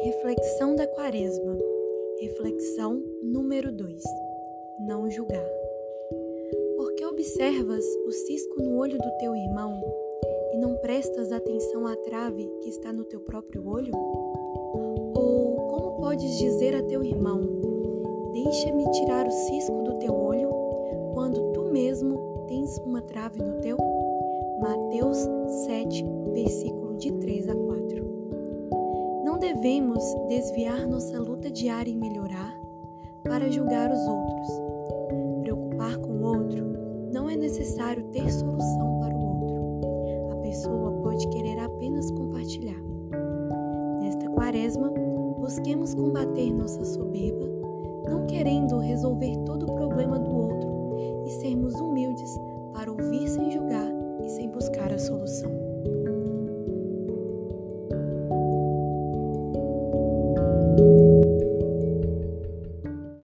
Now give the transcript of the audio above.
Reflexão da Quaresma. Reflexão número 2. Não julgar. Porque observas o cisco no olho do teu irmão e não prestas atenção à trave que está no teu próprio olho? Ou como podes dizer a teu irmão: Deixa-me tirar o cisco do teu olho, quando tu mesmo tens uma trave no teu? Mateus 7, versículo de 3 a 4. Não devemos desviar nossa luta diária em melhorar para julgar os outros. Preocupar com o outro não é necessário ter solução para o outro. A pessoa pode querer apenas compartilhar. Nesta quaresma, busquemos combater nossa soberba, não querendo resolver todo o problema do outro e sermos humildes para ouvir sem julgar e sem buscar a solução. You